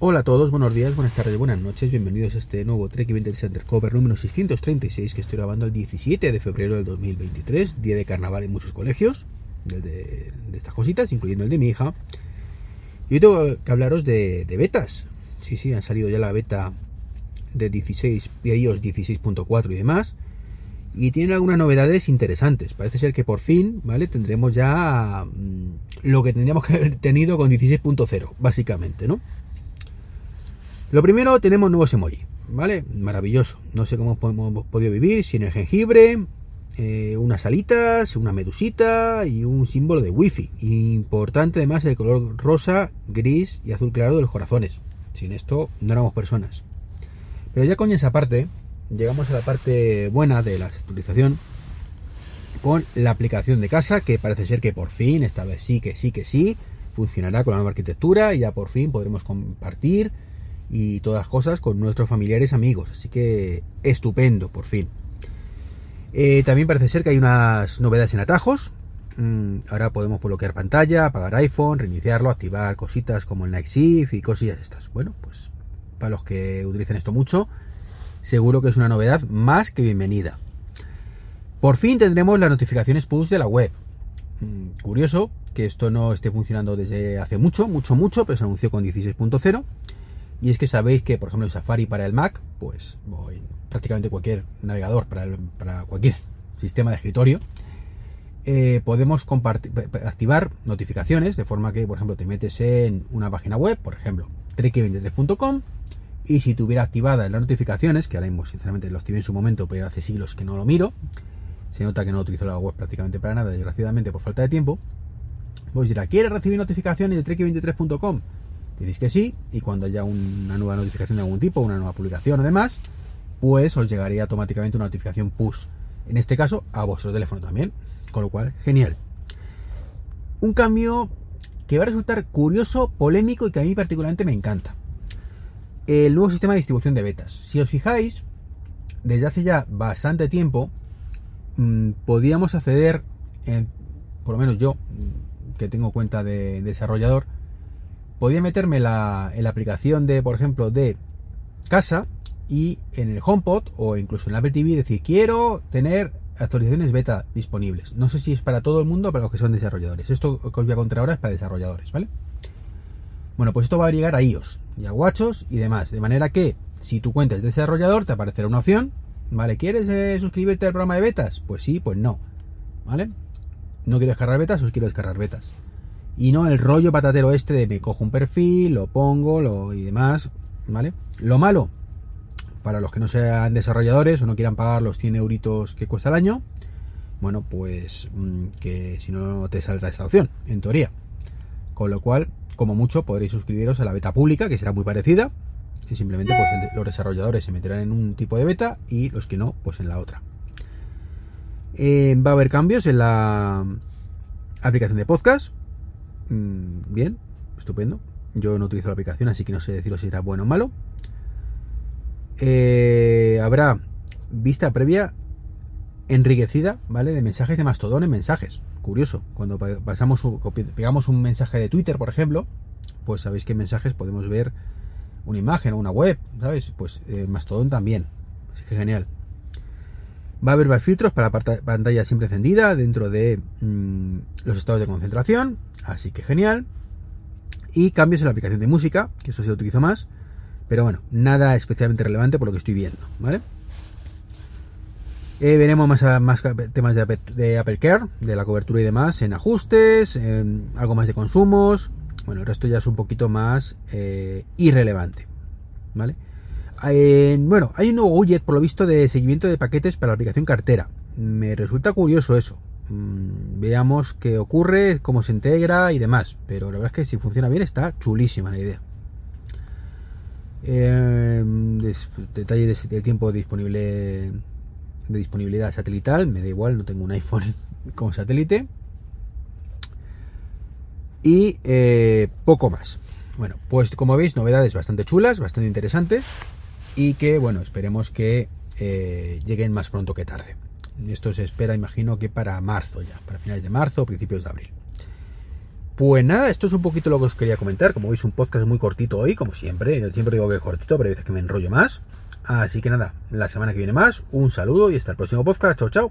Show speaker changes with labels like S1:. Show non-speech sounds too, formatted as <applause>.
S1: Hola a todos, buenos días, buenas tardes, buenas noches, bienvenidos a este nuevo Trek 26 Undercover número 636 que estoy grabando el 17 de febrero del 2023, día de carnaval en muchos colegios, de, de, estas cositas, incluyendo el de mi hija. Y hoy tengo que hablaros de, de betas. Sí, sí, han salido ya la beta de 16, de iOS 16.4 y demás. Y tienen algunas novedades interesantes. Parece ser que por fin, ¿vale? Tendremos ya mm, lo que tendríamos que haber tenido con 16.0, básicamente, ¿no? Lo primero, tenemos nuevos emoji, ¿vale? Maravilloso. No sé cómo hemos podido vivir sin el jengibre, eh, unas alitas, una medusita y un símbolo de wifi. Importante además el color rosa, gris y azul claro de los corazones. Sin esto no éramos personas. Pero ya con esa parte, llegamos a la parte buena de la actualización con la aplicación de casa que parece ser que por fin, esta vez sí que sí que sí, funcionará con la nueva arquitectura y ya por fin podremos compartir y todas cosas con nuestros familiares amigos. Así que estupendo, por fin. Eh, también parece ser que hay unas novedades en atajos. Mm, ahora podemos bloquear pantalla, apagar iPhone, reiniciarlo, activar cositas como el Night Shift y cosillas estas. Bueno, pues para los que utilizan esto mucho, seguro que es una novedad más que bienvenida. Por fin tendremos las notificaciones push de la web. Mm, curioso que esto no esté funcionando desde hace mucho, mucho, mucho, pero se anunció con 16.0. Y es que sabéis que, por ejemplo, en Safari para el Mac, pues en prácticamente cualquier navegador, para, cualquier sistema de escritorio, eh, podemos activar notificaciones de forma que, por ejemplo, te metes en una página web, por ejemplo, trek23.com, y si tuviera activadas las notificaciones, que ahora mismo sinceramente lo activé en su momento, pero hace siglos que no lo miro, se nota que no utilizo la web prácticamente para nada, desgraciadamente por falta de tiempo, pues dirá, ¿quieres recibir notificaciones de trek23.com? Decís que sí, y cuando haya una nueva notificación de algún tipo, una nueva publicación o demás, pues os llegaría automáticamente una notificación push. En este caso, a vuestro teléfono también. Con lo cual, genial. Un cambio que va a resultar curioso, polémico y que a mí particularmente me encanta. El nuevo sistema de distribución de betas. Si os fijáis, desde hace ya bastante tiempo, mmm, podíamos acceder, por lo menos yo, que tengo cuenta de desarrollador, podía meterme la, en la aplicación de, por ejemplo, de casa y en el HomePod o incluso en Apple TV decir quiero tener actualizaciones beta disponibles. No sé si es para todo el mundo o para los que son desarrolladores. Esto que os voy a contar ahora es para desarrolladores, ¿vale? Bueno, pues esto va a llegar a iOS y a WatchOS y demás. De manera que si tu cuenta es desarrollador te aparecerá una opción, ¿vale? ¿Quieres eh, suscribirte al programa de betas? Pues sí, pues no, ¿vale? No quiero descargar betas, os quiero descargar betas. Y no el rollo patatero este de me cojo un perfil, lo pongo lo, y demás, ¿vale? Lo malo, para los que no sean desarrolladores o no quieran pagar los 100 euritos que cuesta el año, bueno, pues mm, que si no te saldrá esta opción, en teoría. Con lo cual, como mucho, podréis suscribiros a la beta pública, que será muy parecida. Y simplemente pues los desarrolladores se meterán en un tipo de beta y los que no, pues en la otra. Eh, va a haber cambios en la aplicación de podcast. Mm, bien, estupendo. Yo no utilizo la aplicación, así que no sé deciros si será bueno o malo. Eh, habrá vista previa enriquecida, ¿vale? De mensajes de Mastodon en mensajes. Curioso, cuando pasamos pegamos un mensaje de Twitter, por ejemplo, pues sabéis que en mensajes podemos ver una imagen o una web, ¿sabes? Pues eh, Mastodon también. Así que genial. Va a haber filtros para pantalla siempre encendida dentro de mm, los estados de concentración, así que genial. Y cambios en la aplicación de música, que eso sí lo utilizo más, pero bueno, nada especialmente relevante por lo que estoy viendo, ¿vale? Eh, veremos más, más temas de Apple, Care, de la cobertura y demás, en ajustes, en algo más de consumos. Bueno, el resto ya es un poquito más eh, irrelevante, ¿vale? Bueno, hay un nuevo widget, por lo visto, de seguimiento de paquetes para la aplicación cartera. Me resulta curioso eso. Mm, veamos qué ocurre, cómo se integra y demás. Pero la verdad es que si funciona bien está chulísima la idea. Eh, detalle de, tiempo disponible de disponibilidad satelital, me da igual, no tengo un iPhone <laughs> con satélite. Y eh, poco más. Bueno, pues como veis, novedades bastante chulas, bastante interesantes y que, bueno, esperemos que eh, lleguen más pronto que tarde. Esto se espera, imagino que para marzo ya, para finales de marzo o principios de abril. Pues nada, esto es un poquito lo que os quería comentar. Como veis, un podcast muy cortito hoy, como siempre. Yo siempre digo que es cortito, pero hay veces que me enrollo más. Así que nada, la semana que viene más. Un saludo y hasta el próximo podcast. Chao, chao.